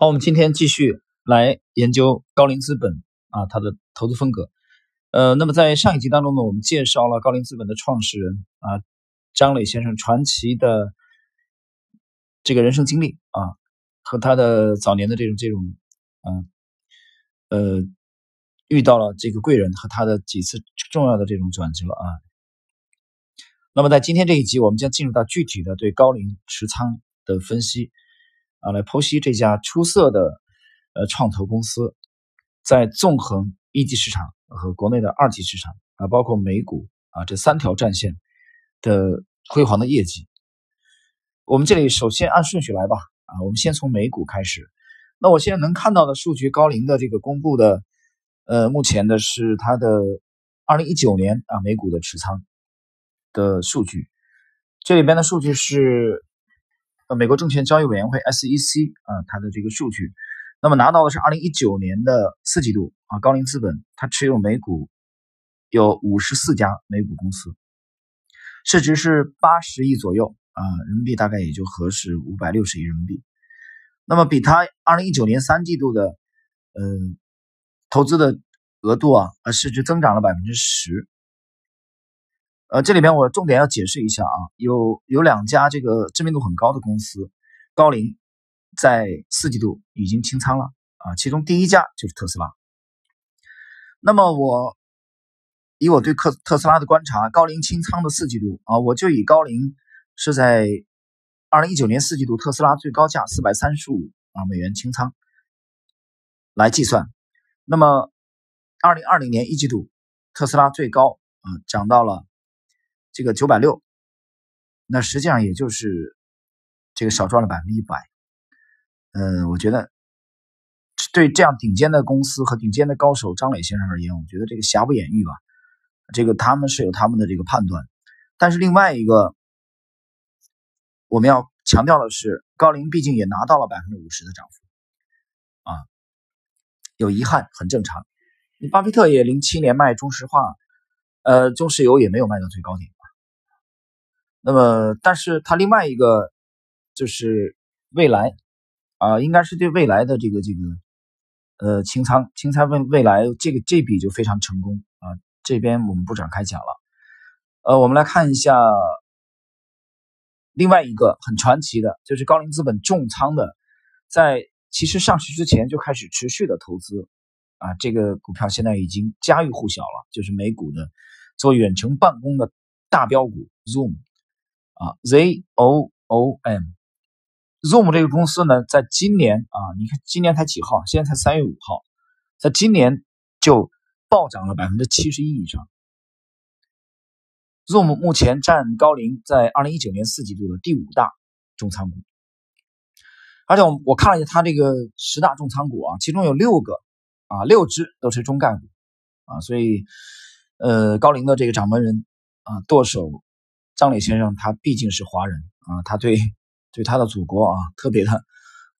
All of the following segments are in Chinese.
好，我们今天继续来研究高瓴资本啊，它的投资风格。呃，那么在上一集当中呢，我们介绍了高瓴资本的创始人啊张磊先生传奇的这个人生经历啊，和他的早年的这种这种嗯呃遇到了这个贵人和他的几次重要的这种转折啊。那么在今天这一集，我们将进入到具体的对高瓴持仓的分析啊，来剖析这家出色的呃创投公司在纵横一级市场。和国内的二级市场啊，包括美股啊这三条战线的辉煌的业绩。我们这里首先按顺序来吧啊，我们先从美股开始。那我现在能看到的数据，高瓴的这个公布的，呃，目前的是它的二零一九年啊美股的持仓的数据。这里边的数据是呃美国证券交易委员会 SEC 啊它的这个数据。那么拿到的是二零一九年的四季度啊，高瓴资本它持有美股有五十四家美股公司，市值是八十亿左右啊，人民币大概也就合适五百六十亿人民币。那么比它二零一九年三季度的嗯投资的额度啊，呃市值增长了百分之十。呃，这里边我重点要解释一下啊，有有两家这个知名度很高的公司，高瓴。在四季度已经清仓了啊，其中第一家就是特斯拉。那么我以我对特特斯拉的观察，高瓴清仓的四季度啊，我就以高瓴是在二零一九年四季度特斯拉最高价四百三十五啊美元清仓来计算。那么二零二零年一季度特斯拉最高啊涨到了这个九百六，那实际上也就是这个少赚了百分之一百。嗯，我觉得对这样顶尖的公司和顶尖的高手张磊先生而言，我觉得这个瑕不掩瑜吧。这个他们是有他们的这个判断，但是另外一个我们要强调的是，高瓴毕竟也拿到了百分之五十的涨幅，啊，有遗憾很正常。你巴菲特也零七年卖中石化，呃，中石油也没有卖到最高点？那么，但是他另外一个就是未来。啊，应该是对未来的这个这个，呃，清仓清仓未未来这个这笔就非常成功啊。这边我们不展开讲了。呃，我们来看一下另外一个很传奇的，就是高瓴资本重仓的，在其实上市之前就开始持续的投资啊。这个股票现在已经家喻户晓了，就是美股的做远程办公的大标股 Zoom 啊，Z O O M。Zoom 这个公司呢，在今年啊，你看今年才几号？现在才三月五号，在今年就暴涨了百分之七十一以上。Zoom 目前占高瓴在二零一九年四季度的第五大重仓股，而且我我看了一下它这个十大重仓股啊，其中有六个啊，六只都是中概股啊，所以呃，高瓴的这个掌门人啊，舵手张磊先生，他毕竟是华人啊，他对。对他的祖国啊，特别的，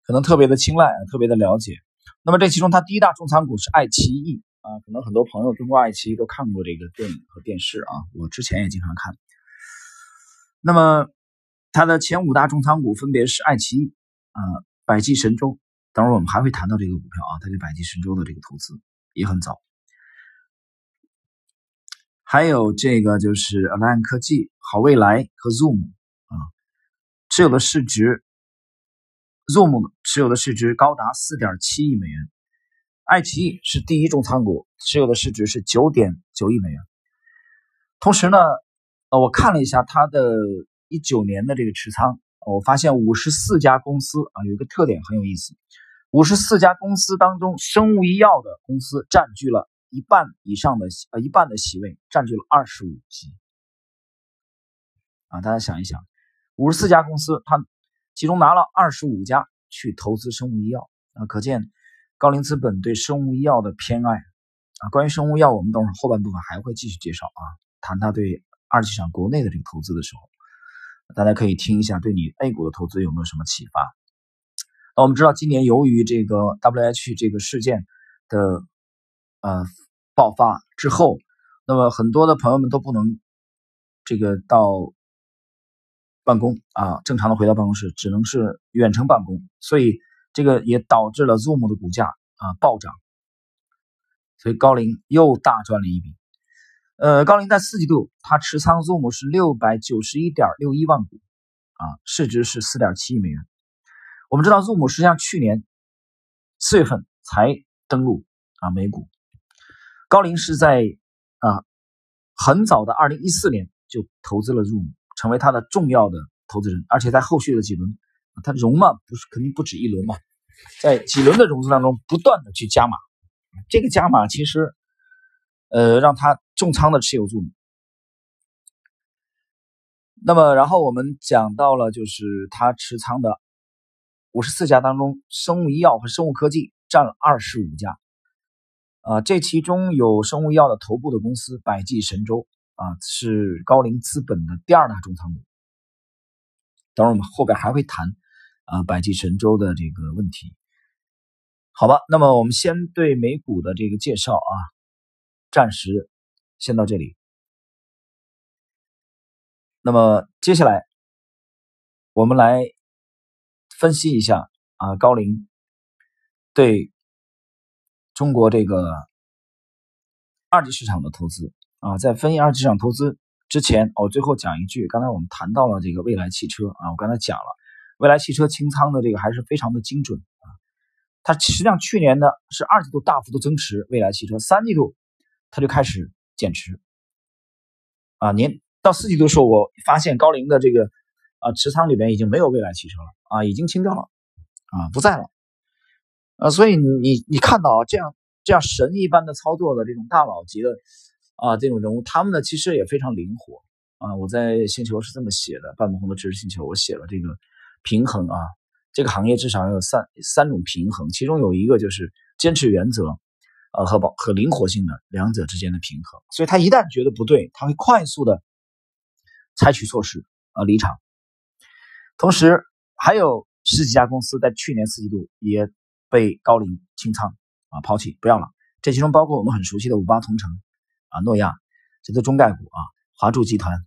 可能特别的青睐，特别的了解。那么这其中，他第一大重仓股是爱奇艺啊，可能很多朋友通过爱奇艺都看过这个电影和电视啊，我之前也经常看。那么他的前五大重仓股分别是爱奇艺啊、百济神州，等会儿我们还会谈到这个股票啊，他对百济神州的这个投资也很早。还有这个就是 Align 科技、好未来和 Zoom 啊。持有的市值，Zoom 持有的市值高达四点七亿美元，爱奇艺是第一重仓股，持有的市值是九点九亿美元。同时呢，呃，我看了一下它的一九年的这个持仓，我发现五十四家公司啊，有一个特点很有意思，五十四家公司当中，生物医药的公司占据了一半以上的呃一半的席位，占据了二十五席。啊，大家想一想。五十四家公司，他其中拿了二十五家去投资生物医药啊，可见高瓴资本对生物医药的偏爱啊。关于生物医药，我们等会儿后半部分还会继续介绍啊，谈他对二级市场国内的这个投资的时候，大家可以听一下，对你 A 股的投资有没有什么启发？那我们知道，今年由于这个 WH 这个事件的呃爆发之后，那么很多的朋友们都不能这个到。办公啊，正常的回到办公室，只能是远程办公，所以这个也导致了 Zoom 的股价啊暴涨，所以高瓴又大赚了一笔。呃，高瓴在四季度它持仓 Zoom 是六百九十一点六一万股，啊，市值是四点七亿美元。我们知道 Zoom 实际上去年四月份才登陆啊美股，高瓴是在啊很早的二零一四年就投资了 Zoom，成为他的重要的投资人，而且在后续的几轮。他融嘛，不是肯定不止一轮嘛，在几轮的融资当中不断的去加码，这个加码其实，呃，让他重仓的持有住。那么，然后我们讲到了，就是他持仓的五十四家当中，生物医药和生物科技占了二十五家，啊，这其中有生物医药的头部的公司百济神州啊，是高瓴资本的第二大重仓股。等会我们后边还会谈。啊，百济神州的这个问题，好吧，那么我们先对美股的这个介绍啊，暂时先到这里。那么接下来我们来分析一下啊，高瓴对中国这个二级市场的投资啊，在分析二级市场投资之前，我最后讲一句，刚才我们谈到了这个未来汽车啊，我刚才讲了。未来汽车清仓的这个还是非常的精准啊，它实际上去年呢是二季度大幅度增持，未来汽车三季度它就开始减持，啊，年到四季度的时候，我发现高瓴的这个啊持仓里边已经没有未来汽车了啊，已经清掉了啊，不在了，啊，所以你你看到这样这样神一般的操作的这种大佬级的啊这种人物，他们呢其实也非常灵活啊，我在星球是这么写的，半亩红的知识星球，我写了这个。平衡啊，这个行业至少要有三三种平衡，其中有一个就是坚持原则，呃和保和灵活性的两者之间的平衡。所以他一旦觉得不对，他会快速的采取措施啊离场。同时还有十几家公司在去年四季度也被高瓴清仓啊抛弃不要了，这其中包括我们很熟悉的五八同城啊诺亚，这都中概股啊华住集团，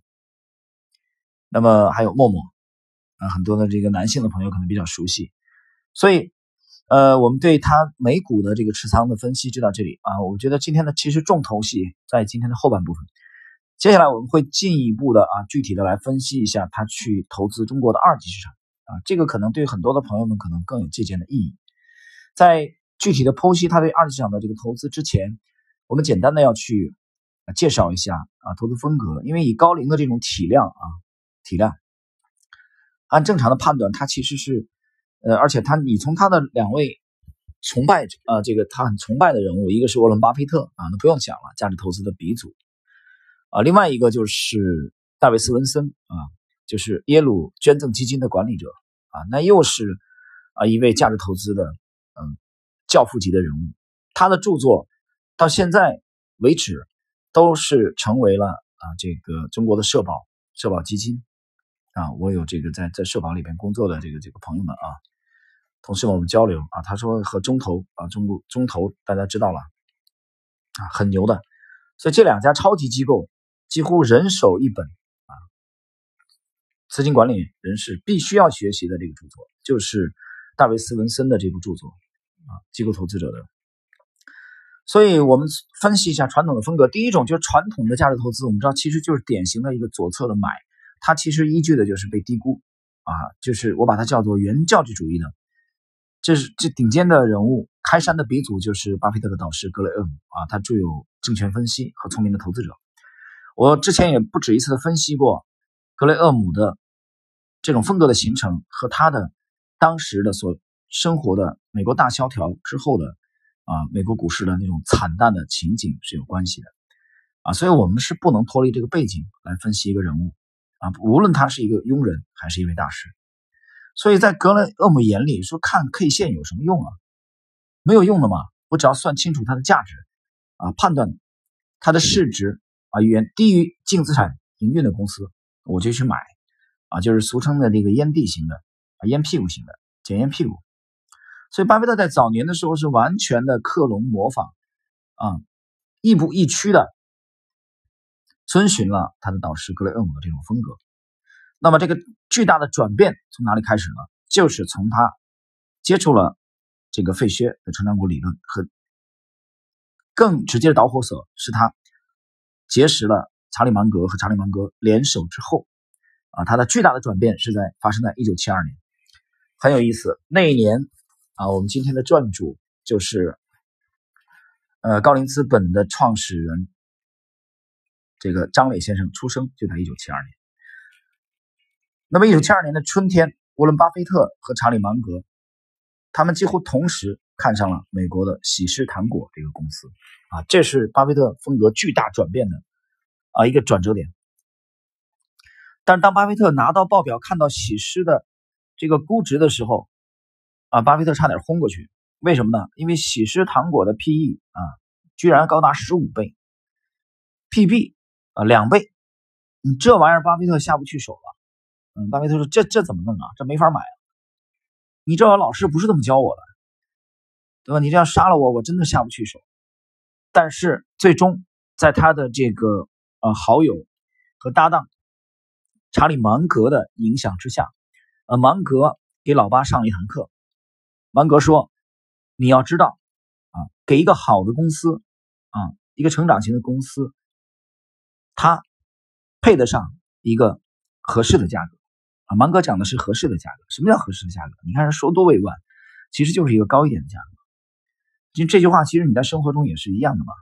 那么还有陌陌。啊，很多的这个男性的朋友可能比较熟悉，所以，呃，我们对他美股的这个持仓的分析就到这里啊。我觉得今天的其实重头戏在今天的后半部分，接下来我们会进一步的啊，具体的来分析一下他去投资中国的二级市场啊，这个可能对很多的朋友们可能更有借鉴的意义。在具体的剖析他对二级市场的这个投资之前，我们简单的要去介绍一下啊投资风格，因为以高龄的这种体量啊体量。按正常的判断，他其实是，呃，而且他，你从他的两位崇拜者啊，这个他很崇拜的人物，一个是沃伦·巴菲特啊，那不用讲了，价值投资的鼻祖。啊，另外一个就是戴维斯·文森啊，就是耶鲁捐赠基金的管理者啊，那又是啊一位价值投资的嗯教父级的人物，他的著作到现在为止都是成为了啊这个中国的社保社保基金。啊，我有这个在在社保里边工作的这个这个朋友们啊，同事们我们交流啊，他说和中投啊，中国中投大家知道了啊，很牛的，所以这两家超级机构几乎人手一本啊，资金管理人士必须要学习的这个著作，就是大卫斯文森的这部著作啊，机构投资者的。所以我们分析一下传统的风格，第一种就是传统的价值投资，我们知道其实就是典型的一个左侧的买。它其实依据的就是被低估啊，就是我把它叫做原教旨主义的，这是这顶尖的人物，开山的鼻祖就是巴菲特的导师格雷厄姆啊，他著有《证券分析》和《聪明的投资者》。我之前也不止一次的分析过格雷厄姆的这种风格的形成和他的当时的所生活的美国大萧条之后的啊美国股市的那种惨淡的情景是有关系的啊，所以我们是不能脱离这个背景来分析一个人物。啊，无论他是一个庸人还是一位大师，所以在格雷厄姆眼里说看 K 线有什么用啊？没有用的嘛，我只要算清楚它的价值，啊，判断它的市值啊远低于净资产营运的公司，我就去买，啊，就是俗称的这个烟蒂型的啊烟屁股型的捡烟屁股。所以巴菲特在早年的时候是完全的克隆模仿，啊，亦步亦趋的。遵循了他的导师格雷厄姆的这种风格，那么这个巨大的转变从哪里开始呢？就是从他接触了这个费薛的成长股理论和更直接的导火索是他结识了查理芒格和查理芒格联手之后，啊，他的巨大的转变是在发生在一九七二年，很有意思。那一年啊，我们今天的撰主就是呃高瓴资本的创始人这个张磊先生出生就在一九七二年。那么一九七二年的春天，沃伦巴菲特和查理芒格他们几乎同时。看上了美国的喜诗糖果这个公司，啊，这是巴菲特风格巨大转变的啊一个转折点。但是当巴菲特拿到报表看到喜诗的这个估值的时候，啊，巴菲特差点轰过去。为什么呢？因为喜诗糖果的 P/E 啊，居然高达十五倍，P/B 啊两倍，你这玩意儿巴菲特下不去手了。嗯，巴菲特说这这怎么弄啊？这没法买啊！你知道老师不是这么教我的。对吧？你这样杀了我，我真的下不去手。但是最终，在他的这个呃好友和搭档查理芒格的影响之下，呃，芒格给老八上了一堂课。芒格说：“你要知道啊，给一个好的公司啊，一个成长型的公司，它配得上一个合适的价格啊。”芒格讲的是合适的价格。什么叫合适的价格？你看人说多委婉，其实就是一个高一点的价格。就这句话，其实你在生活中也是一样的嘛，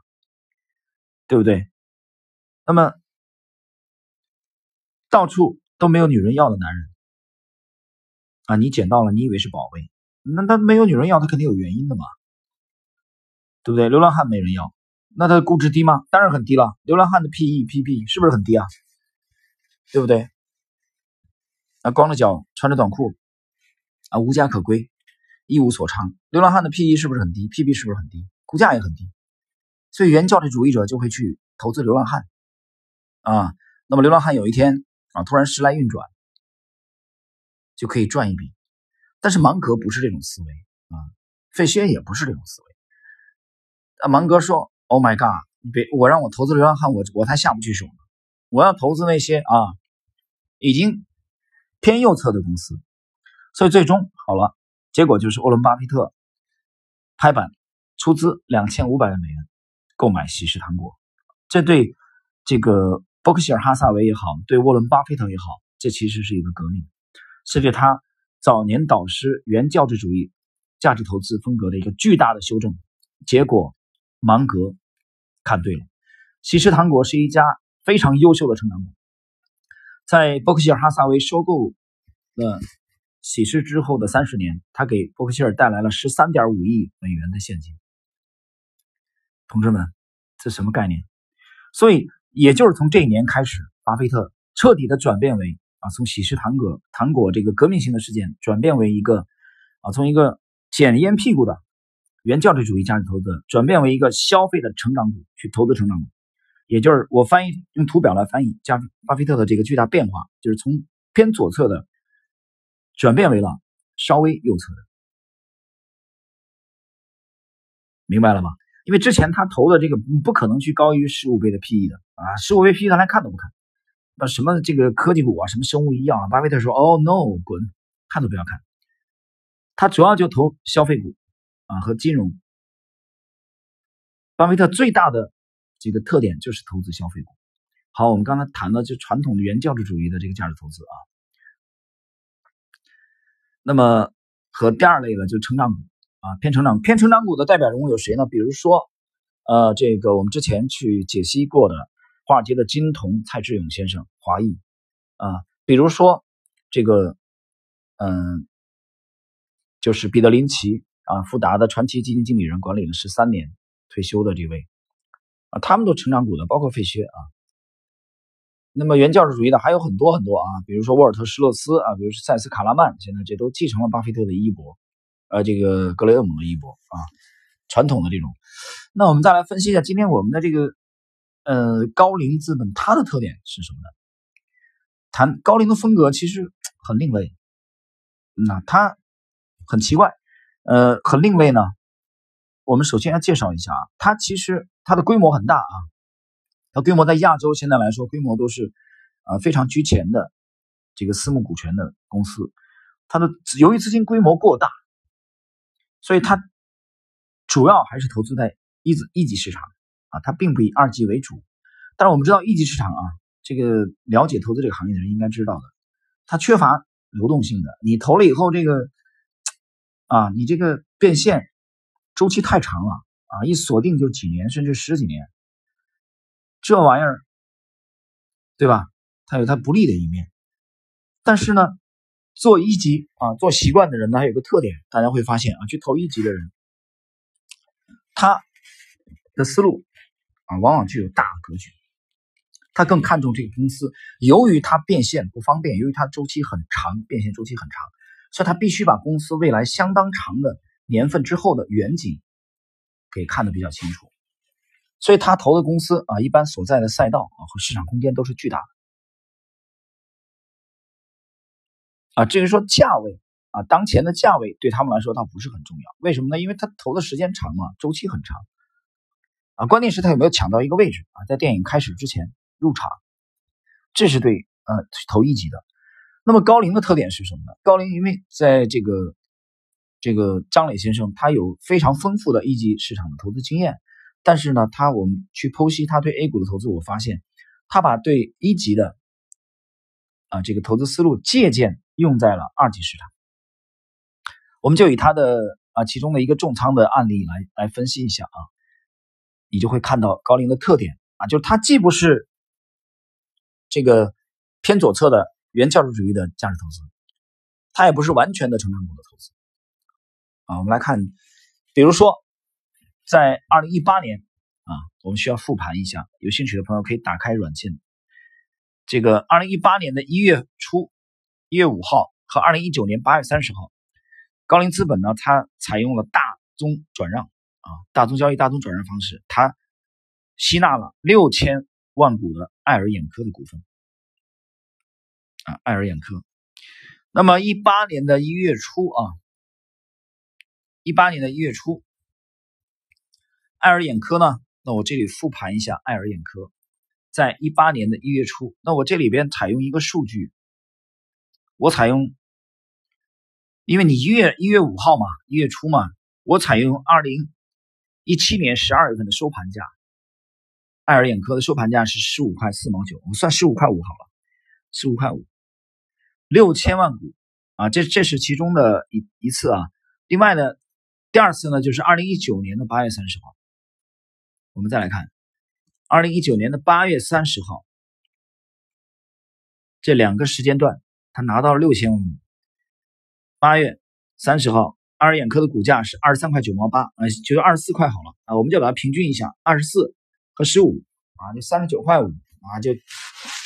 对不对？那么到处都没有女人要的男人啊，你捡到了，你以为是宝贝，那他没有女人要，他肯定有原因的嘛，对不对？流浪汉没人要，那他的估值低吗？当然很低了。流浪汉的 PE、PP 是不是很低啊？对不对？啊，光着脚穿着短裤啊，无家可归。一无所长，流浪汉的 P/E 是不是很低？P/B 是不是很低？股价也很低，所以原教旨主义者就会去投资流浪汉啊。那么流浪汉有一天啊，突然时来运转，就可以赚一笔。但是芒格不是这种思维啊，费歇也不是这种思维。啊，芒格说：“Oh my god，别我让我投资流浪汉，我我才下不去手呢。我要投资那些啊，已经偏右侧的公司。”所以最终好了。结果就是沃伦·巴菲特拍板出资两千五百万美元购买喜事糖果，这对这个伯克希尔·哈萨维也好，对沃伦·巴菲特也好，这其实是一个革命，是对他早年导师原教旨主义价值投资风格的一个巨大的修正。结果芒格看对了，喜事糖果是一家非常优秀的成长股，在伯克希尔·哈萨维收购了。喜事之后的三十年，他给伯克希尔带来了十三点五亿美元的现金。同志们，这什么概念？所以，也就是从这一年开始，巴菲特彻底的转变为啊，从喜事糖果糖果这个革命性的事件，转变为一个啊，从一个捡烟屁股的原教旨主义价值投资，转变为一个消费的成长股去投资成长股。也就是我翻译用图表来翻译加巴菲特的这个巨大变化，就是从偏左侧的。转变为了稍微右侧的，明白了吗？因为之前他投的这个不可能去高于十五倍的 PE 的啊，十五倍 PE 他连看都不看。那什么这个科技股啊，什么生物医药啊，巴菲特说：“哦，no，滚，看都不要看。”他主要就投消费股啊和金融。巴菲特最大的这个特点就是投资消费股。好，我们刚才谈了就传统的原教旨主义的这个价值投资啊。那么和第二类的就成长股啊，偏成长偏成长股的代表人物有谁呢？比如说，呃，这个我们之前去解析过的华尔街的金童蔡志勇先生，华裔啊，比如说这个，嗯，就是彼得林奇啊，富达的传奇基金经理人，管理了十三年退休的这位啊，他们都成长股的，包括费雪啊。那么原教旨主义的还有很多很多啊，比如说沃尔特施洛斯啊，比如说塞斯卡拉曼，现在这都继承了巴菲特的衣钵，呃，这个格雷厄姆的衣钵啊，传统的这种。那我们再来分析一下今天我们的这个呃高瓴资本它的特点是什么呢？谈高瓴的风格其实很另类，那它很奇怪，呃，很另类呢。我们首先要介绍一下啊，它其实它的规模很大啊。它规模在亚洲现在来说，规模都是啊非常居前的这个私募股权的公司。它的由于资金规模过大，所以它主要还是投资在一级一级市场啊，它并不以二级为主。但是我们知道一级市场啊，这个了解投资这个行业的人应该知道的，它缺乏流动性的。你投了以后，这个啊，你这个变现周期太长了啊，一锁定就几年甚至十几年，这玩意儿，对吧？它有它不利的一面。但是呢，做一级啊，做习惯的人呢，还有个特点，大家会发现啊，去投一级的人，他的思路往往具有大格局。他更看重这个公司，由于它变现不方便，由于它周期很长，变现周期很长，所以他必须把公司未来相当长的年份之后的远景给看得比较清楚。所以他投的公司啊，一般所在的赛道啊和市场空间都是巨大的。啊，至于说价位啊，当前的价位对他们来说倒不是很重要。为什么呢？因为他投的时间长嘛，周期很长。啊，关键是他有没有抢到一个位置啊，在电影开始之前。入场，这是对呃投一级的。那么高瓴的特点是什么呢？高瓴因为在这个这个张磊先生，他有非常丰富的一级市场的投资经验，但是呢，他我们去剖析他对 A 股的投资，我发现他把对一级的啊这个投资思路借鉴用在了二级市场。我们就以他的啊其中的一个重仓的案例来来分析一下啊，你就会看到高瓴的特点啊，就是它既不是这个偏左侧的原教旨主义的价值投资，它也不是完全的成长股的投资啊。我们来看，比如说在二零一八年啊，我们需要复盘一下，有兴趣的朋友可以打开软件。这个二零一八年的一月初，一月五号和二零一九年八月三十号，高瓴资本呢，它采用了大宗转让啊，大宗交易、大宗转让方式，它吸纳了六千。万股的爱尔眼科的股份啊，爱尔眼科。那么一八年的一月初啊，一八年的一月初，爱尔眼科呢？那我这里复盘一下爱尔眼科，在一八年的一月初，那我这里边采用一个数据，我采用，因为你一月一月五号嘛，一月初嘛，我采用二零一七年十二月份的收盘价。爱尔眼科的收盘价是十五块四毛九，我们算十五块五好了，十五块五，六千万股啊，这这是其中的一一次啊。另外呢，第二次呢就是二零一九年的八月三十号，我们再来看二零一九年的八月三十号，这两个时间段他拿到了六千万股。八月三十号，爱尔眼科的股价是二十三块九毛八，啊，就是二十四块好了啊，我们就把它平均一下，二十四。和十五啊，就三十九块五啊，就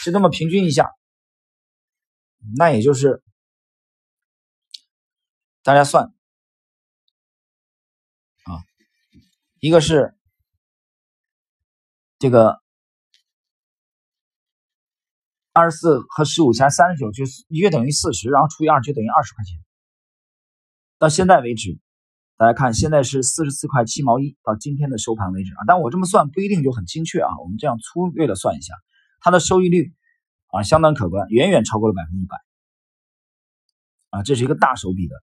就这么平均一下，那也就是大家算啊，一个是这个二十四和十五加三十九，就是约等于四十，然后除以二就等于二十块钱。到现在为止。大家看，现在是四十四块七毛一，到今天的收盘为止啊。但我这么算不一定就很精确啊。我们这样粗略的算一下，它的收益率啊相当可观，远远超过了百分之一百啊，这是一个大手笔的。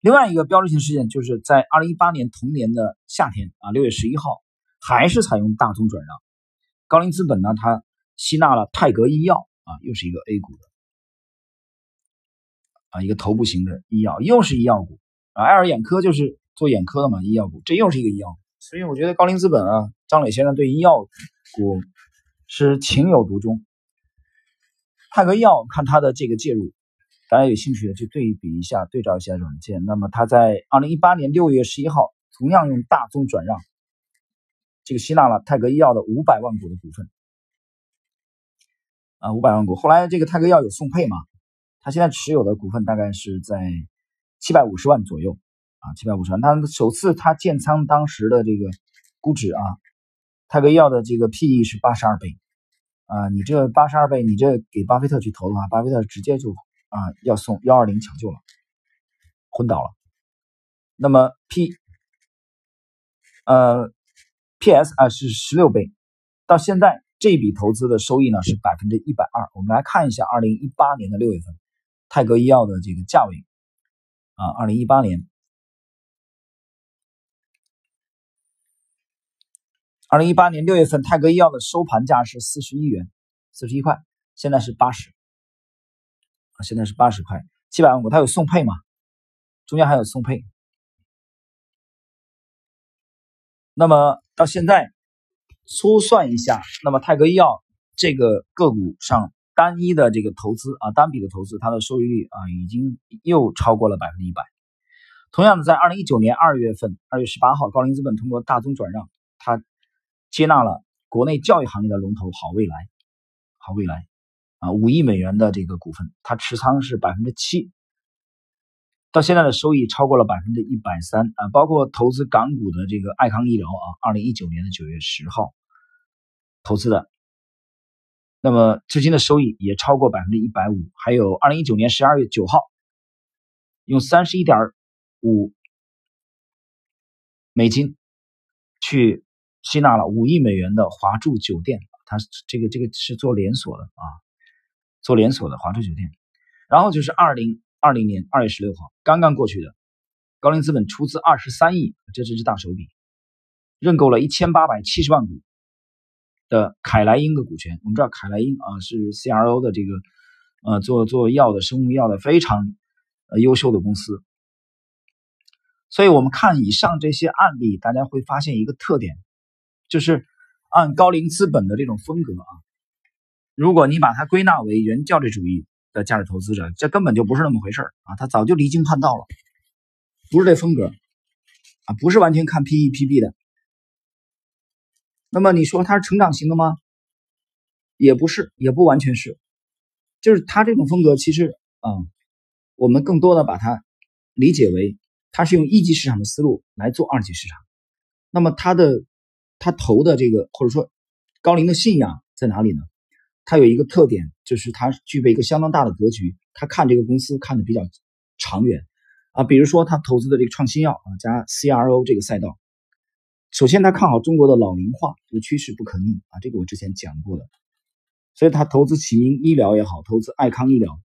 另外一个标志性事件就是在二零一八年同年的夏天啊，六月十一号，还是采用大宗转让，高瓴资本呢，它吸纳了泰格医药啊，又是一个 A 股的啊，一个头部型的医药，又是医药股。啊，爱尔眼科就是做眼科的嘛，医药股，这又是一个医药股，所以我觉得高瓴资本啊，张磊先生对医药股是情有独钟。泰格医药看它的这个介入，大家有兴趣的去对比一下，对照一下软件。那么它在二零一八年六月十一号，同样用大宗转让，这个吸纳了泰格医药的五百万股的股份，啊，五百万股。后来这个泰格药有送配嘛，他现在持有的股份大概是在。七百五十万左右啊，七百五十万。他首次他建仓当时的这个估值啊，泰格医药的这个 PE 是八十二倍啊。你这八十二倍，你这给巴菲特去投的话，巴菲特直接就啊要送幺二零抢救了，昏倒了。那么 P 呃 PS 啊是十六倍，到现在这笔投资的收益呢是百分之一百二。我们来看一下二零一八年的六月份泰格医药的这个价位啊，二零一八年，二零一八年六月份泰格医药的收盘价是四十一元，四十一块，现在是八十，现在是八十块，七百万股，它有送配嘛？中间还有送配。那么到现在粗算一下，那么泰格医药这个个股上单一的这个投资啊，单笔的投资，它的收益率啊，已经又超过了百分之一百。同样的，在二零一九年二月份，二月十八号，高瓴资本通过大宗转让，它接纳了国内教育行业的龙头好未来，好未来啊，五亿美元的这个股份，它持仓是百分之七，到现在的收益超过了百分之一百三啊，包括投资港股的这个爱康医疗啊，二零一九年的九月十号投资的，那么至今的收益也超过百分之一百五，还有二零一九年十二月九号用三十一点。五美金去吸纳了五亿美元的华住酒店，它这个这个是做连锁的啊，做连锁的华住酒店。然后就是二零二零年二月十六号刚刚过去的，高瓴资本出资二十三亿，这真是大手笔，认购了一千八百七十万股的凯莱英的股权。我们知道凯莱英啊是 CRO 的这个呃做做药的生物药的非常呃优秀的公司。所以，我们看以上这些案例，大家会发现一个特点，就是按高瓴资本的这种风格啊，如果你把它归纳为原教旨主义的价值投资者，这根本就不是那么回事啊，他早就离经叛道了，不是这风格啊，不是完全看 P E P B 的。那么你说它是成长型的吗？也不是，也不完全是，就是他这种风格，其实啊，我们更多的把它理解为。它是用一级市场的思路来做二级市场，那么它的它投的这个或者说高瓴的信仰在哪里呢？它有一个特点，就是它具备一个相当大的格局，他看这个公司看的比较长远啊。比如说他投资的这个创新药啊加 CRO 这个赛道，首先他看好中国的老龄化这个趋势不可逆啊，这个我之前讲过的，所以他投资启明医疗也好，投资爱康医疗，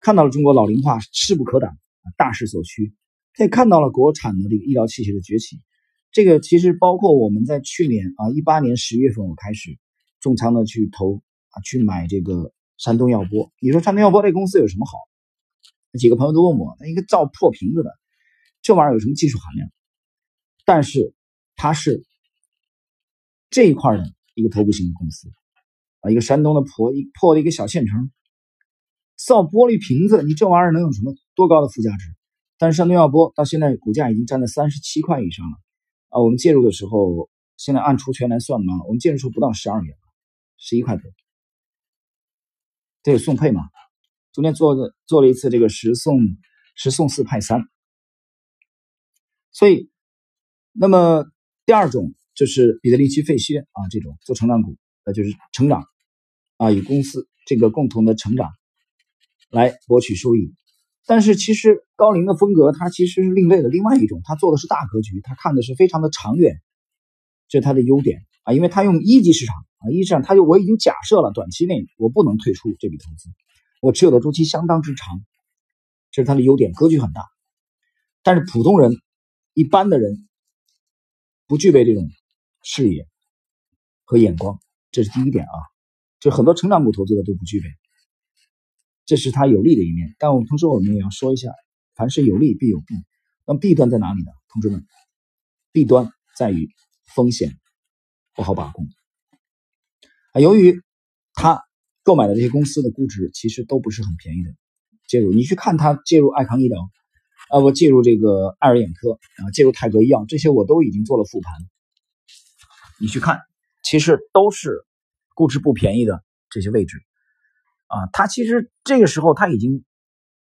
看到了中国老龄化势不可挡啊，大势所趋。他也看到了国产的这个医疗器械的崛起，这个其实包括我们在去年啊一八年十月份我开始重仓的去投啊去买这个山东药玻。你说山东药玻这公司有什么好？几个朋友都问我，那一个造破瓶子的，这玩意儿有什么技术含量？但是它是这一块的一个头部型的公司啊，一个山东的破一破的一个小县城，造玻璃瓶子，你这玩意儿能有什么多高的附加值？但是山东药玻到现在股价已经站在三十七块以上了啊！我们介入的时候，现在按除权来算嘛，我们介入时候不到十二元，十一块多。这有送配嘛？中间做的做了一次这个十送十送四派三。所以，那么第二种就是彼得林奇、费歇啊这种做成长股，那就是成长啊，与公司这个共同的成长来博取收益。但是其实高瓴的风格，它其实是另类的另外一种，他做的是大格局，他看的是非常的长远，这是他的优点啊，因为他用一级市场啊，一级市场他就我已经假设了短期内我不能退出这笔投资，我持有的周期相当之长，这是他的优点，格局很大。但是普通人、一般的人不具备这种视野和眼光，这是第一点啊，就很多成长股投资的都不具备。这是它有利的一面，但我们同时我们也要说一下，凡是有利必有弊。那么弊端在哪里呢？同志们，弊端在于风险不好把控啊。由于他购买的这些公司的估值其实都不是很便宜的，介入你去看他介入爱康医疗啊，我介入这个爱尔眼科啊，介入泰格医药，这些我都已经做了复盘。你去看，其实都是估值不便宜的这些位置。啊，他其实这个时候他已经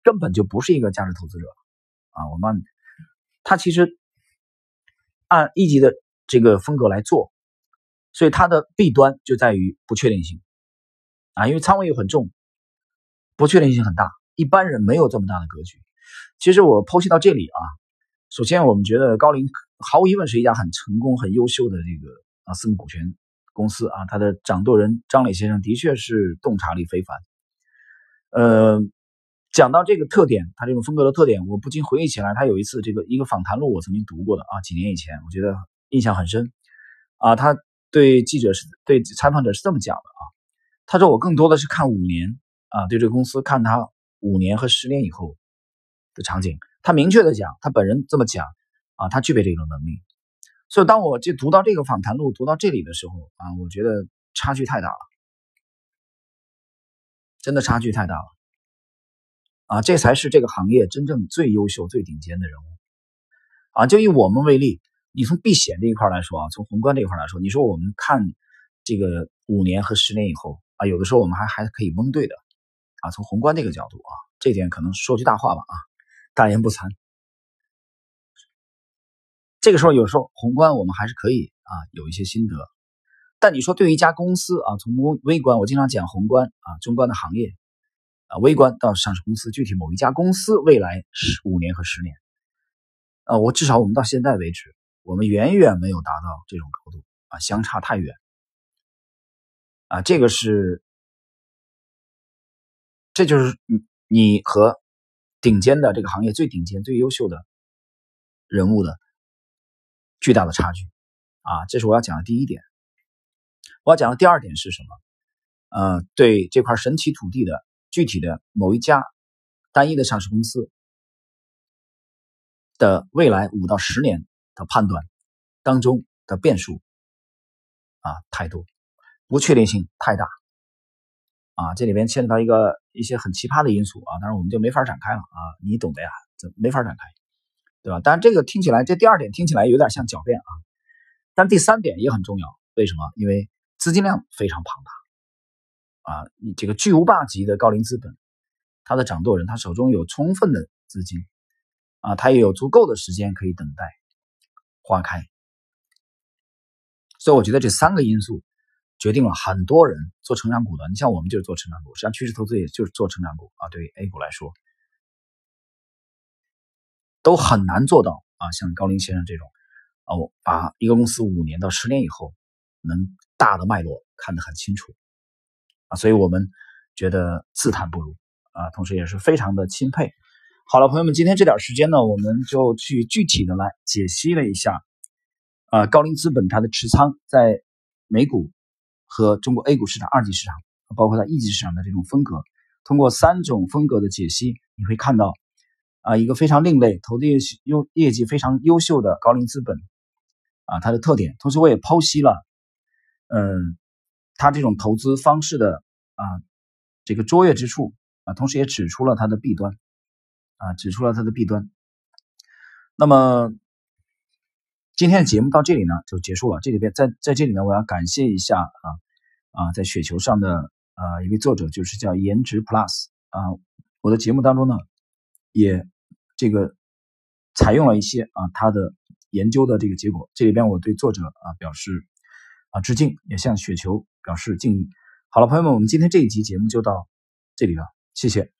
根本就不是一个价值投资者啊！我们他其实按一级的这个风格来做，所以它的弊端就在于不确定性啊，因为仓位又很重，不确定性很大，一般人没有这么大的格局。其实我剖析到这里啊，首先我们觉得高瓴毫无疑问是一家很成功、很优秀的这个啊私募股权公司啊，他的掌舵人张磊先生的确是洞察力非凡。呃，讲到这个特点，他这种风格的特点，我不禁回忆起来，他有一次这个一个访谈录，我曾经读过的啊，几年以前，我觉得印象很深啊，他对记者是对采访者是这么讲的啊，他说我更多的是看五年啊，对这个公司看他五年和十年以后的场景。他明确的讲，他本人这么讲啊，他具备这种能力。所以当我就读到这个访谈录读到这里的时候啊，我觉得差距太大了，真的差距太大了啊！这才是这个行业真正最优秀、最顶尖的人物啊！就以我们为例，你从避险这一块来说啊，从宏观这一块来说，你说我们看这个五年和十年以后啊，有的时候我们还还可以蒙对的啊。从宏观这个角度啊，这点可能说句大话吧啊，大言不惭。这个时候，有时候宏观我们还是可以啊有一些心得，但你说对于一家公司啊，从微微观，我经常讲宏观啊，中观的行业啊，微观到上市公司，具体某一家公司未来十五年和十年，啊，我至少我们到现在为止，我们远远没有达到这种高度啊，相差太远。啊，这个是，这就是你你和顶尖的这个行业最顶尖、最优秀的人物的。巨大的差距，啊，这是我要讲的第一点。我要讲的第二点是什么？呃，对这块神奇土地的具体的某一家单一的上市公司的未来五到十年的判断当中的变数啊太多，不确定性太大啊，这里边牵扯到一个一些很奇葩的因素啊，当然我们就没法展开了啊，你懂的呀，这没法展开。对吧？当然，这个听起来，这第二点听起来有点像狡辩啊。但第三点也很重要，为什么？因为资金量非常庞大啊！你这个巨无霸级的高瓴资本，他的掌舵人他手中有充分的资金啊，他也有足够的时间可以等待花开。所以我觉得这三个因素决定了很多人做成长股的。你像我们就是做成长股，实际上趋势投资也就是做成长股啊。对于 A 股来说。都很难做到啊，像高林先生这种，哦，把一个公司五年到十年以后能大的脉络看得很清楚啊，所以我们觉得自叹不如啊，同时也是非常的钦佩。好了，朋友们，今天这点时间呢，我们就去具体的来解析了一下啊，高瓴资本它的持仓在美股和中国 A 股市场二级市场，包括它一级市场的这种风格，通过三种风格的解析，你会看到。啊，一个非常另类、投资业优业绩非常优秀的高瓴资本，啊，它的特点。同时，我也剖析了，嗯，它这种投资方式的啊这个卓越之处啊，同时也指出了它的弊端，啊，指出了它的弊端。那么今天的节目到这里呢就结束了。这里边在在这里呢，我要感谢一下啊啊，在雪球上的啊一位作者，就是叫颜值 Plus 啊，我的节目当中呢。也这个采用了一些啊他的研究的这个结果，这里边我对作者啊表示啊致敬，也向雪球表示敬意。好了，朋友们，我们今天这一集节目就到这里了，谢谢。